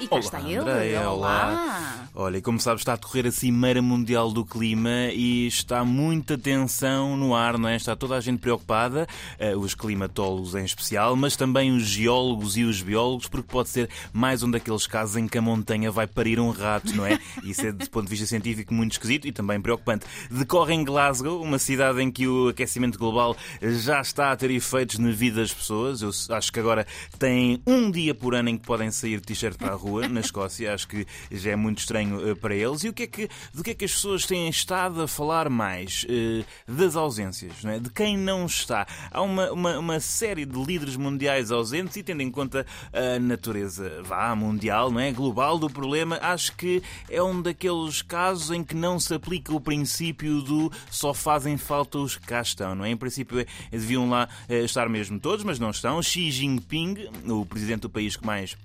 E cá Olá, está ele. Andréia, olá. Olha, e como sabes, está a decorrer a Cimeira Mundial do Clima e está muita tensão no ar, não é? Está toda a gente preocupada, eh, os climatólogos em especial, mas também os geólogos e os biólogos, porque pode ser mais um daqueles casos em que a montanha vai parir um rato, não é? Isso é, do ponto de vista científico, muito esquisito e também preocupante. Decorre em Glasgow, uma cidade em que o aquecimento global já está a ter efeitos na vida das pessoas. Eu acho que agora têm um dia por ano em que podem sair de t-shirt para a rua na Escócia. Acho que já é muito estranho uh, para eles. E o que é que, do que é que as pessoas têm estado a falar mais? Uh, das ausências, não é? de quem não está. Há uma, uma, uma, série de líderes mundiais ausentes e tendo em conta a natureza vá, mundial, não é? global do problema, acho que é um daqueles casos em que não se aplica o princípio do só fazem falta os que cá estão. Não é? Em princípio deviam lá estar mesmo todos, mas não estão. Xi Jinping, o presidente do país que mais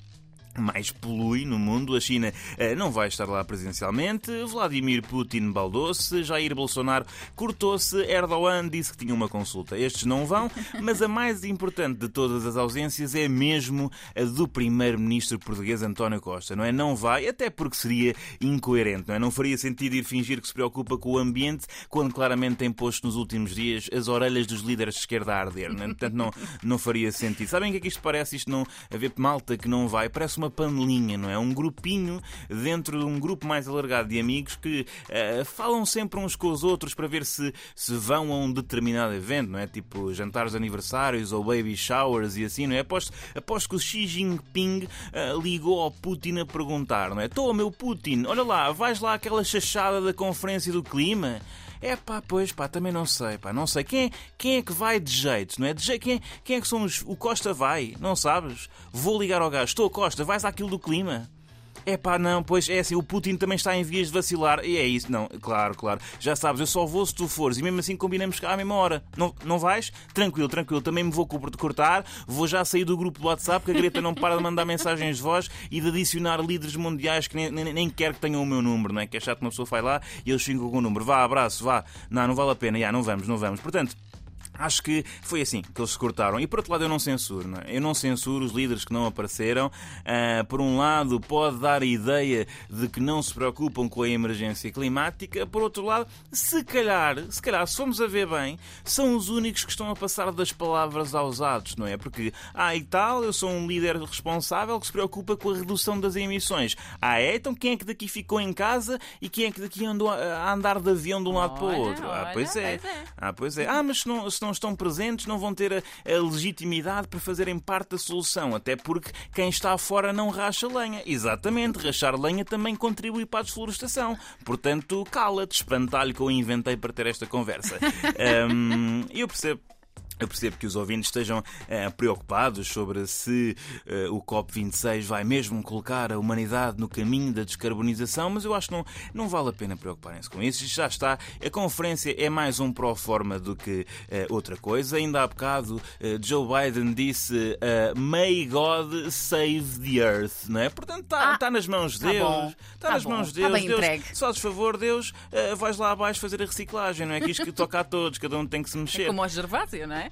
mais polui no mundo. A China eh, não vai estar lá presencialmente. Vladimir Putin baldou-se. Jair Bolsonaro cortou-se. Erdogan disse que tinha uma consulta. Estes não vão, mas a mais importante de todas as ausências é mesmo a do primeiro-ministro português António Costa, não é? Não vai, até porque seria incoerente, não é? Não faria sentido ir fingir que se preocupa com o ambiente quando claramente tem posto nos últimos dias as orelhas dos líderes de esquerda a arder, não é? Portanto, não, não faria sentido. Sabem o que é que isto parece? Isto não haver malta que não vai. Parece uma panelinha, não é? Um grupinho dentro de um grupo mais alargado de amigos que uh, falam sempre uns com os outros para ver se, se vão a um determinado evento, não é? Tipo jantares de aniversários ou baby showers e assim, não é? Aposto, aposto que o Xi Jinping uh, ligou ao Putin a perguntar, não é? Estou, meu Putin, olha lá, vais lá àquela chachada da conferência do clima? É pá, pois pá, também não sei, pá, não sei. Quem, quem é que vai de jeito, não é? De jeito, quem, quem é que são os. O Costa vai, não sabes? Vou ligar ao gajo, estou Costa, vais àquilo do clima. É pá, não, pois é assim, o Putin também está em vias de vacilar. E é isso, não, claro, claro. Já sabes, eu só vou se tu fores. E mesmo assim combinamos cá à mesma hora. Não, não vais? Tranquilo, tranquilo. Também me vou cortar. Vou já sair do grupo do WhatsApp, que a Greta não para de mandar mensagens de voz e de adicionar líderes mundiais que nem, nem, nem quer que tenham o meu número, não é? Que é chato que uma pessoa vai lá e eles ficam com o número. Vá, abraço, vá. Não, não vale a pena. Já, não vamos, não vamos. Portanto. Acho que foi assim que eles se cortaram. E por outro lado, eu não censuro. Não é? Eu não censuro os líderes que não apareceram. Uh, por um lado, pode dar a ideia de que não se preocupam com a emergência climática. Por outro lado, se calhar, se calhar, se formos a ver bem, são os únicos que estão a passar das palavras aos atos, não é? Porque, ah, e tal, eu sou um líder responsável que se preocupa com a redução das emissões. Ah, é? Então quem é que daqui ficou em casa e quem é que daqui andou a andar de avião de um lado para o outro? Ah, pois é. Ah, pois é. Ah, mas se não, se não estão presentes não vão ter a, a, legitimidade para fazerem parte da solução, até porque quem está fora não racha lenha. Exatamente, rachar lenha também contribui para a desflorestação. Portanto, cala-te, espantalho que eu inventei para ter esta conversa. um, eu percebo eu percebo que os ouvintes estejam uh, preocupados sobre se uh, o COP26 vai mesmo colocar a humanidade no caminho da descarbonização, mas eu acho que não, não vale a pena preocuparem-se com isso. Já está. A conferência é mais um pró-forma do que uh, outra coisa. Ainda há bocado Joe Biden disse May God save the earth, não é? Portanto, está, ah, tá nas mãos de tá Deus. Está tá nas bom, mãos de tá Deus. Tá Deus entregue. só de favor, Deus, vais lá abaixo fazer a reciclagem, não é? Que isto que toca a todos, cada um tem que se mexer. É como o Gervásio, não é?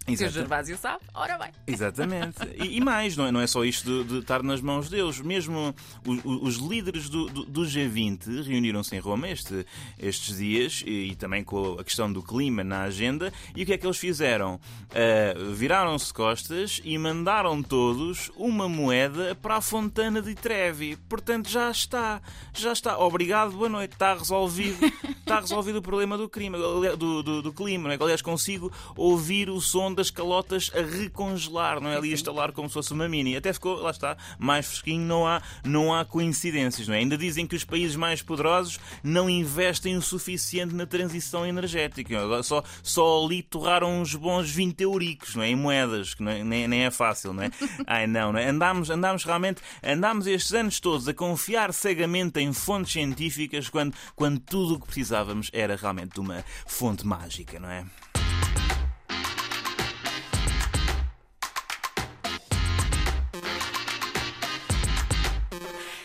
Se o Gervásio sabe, ora bem. Exatamente. E, e, mais, não é, não é só isto de, de, estar nas mãos de Deus. Mesmo os, os líderes do, do, do, G20 reuniram-se em Roma este, estes dias e, e, também com a questão do clima na agenda. E o que é que eles fizeram? Uh, Viraram-se costas e mandaram todos uma moeda para a Fontana de Trevi. Portanto, já está. Já está. Obrigado, boa noite. Está resolvido. Está resolvido o problema do, crime, do, do, do clima. Não é? Aliás, consigo ouvir o som das calotas a recongelar, não é? Ali a estalar como se fosse uma mini. Até ficou, lá está, mais fresquinho, não há, não há coincidências, não é? Ainda dizem que os países mais poderosos não investem o suficiente na transição energética. Agora só, só ali torraram uns bons 20 euricos, não é? Em moedas, que é, nem, nem é fácil, não é? Ai não, não é? Andámos, andámos realmente, andámos estes anos todos a confiar cegamente em fontes científicas quando, quando tudo o que precisávamos era realmente de uma fonte mágica, não é?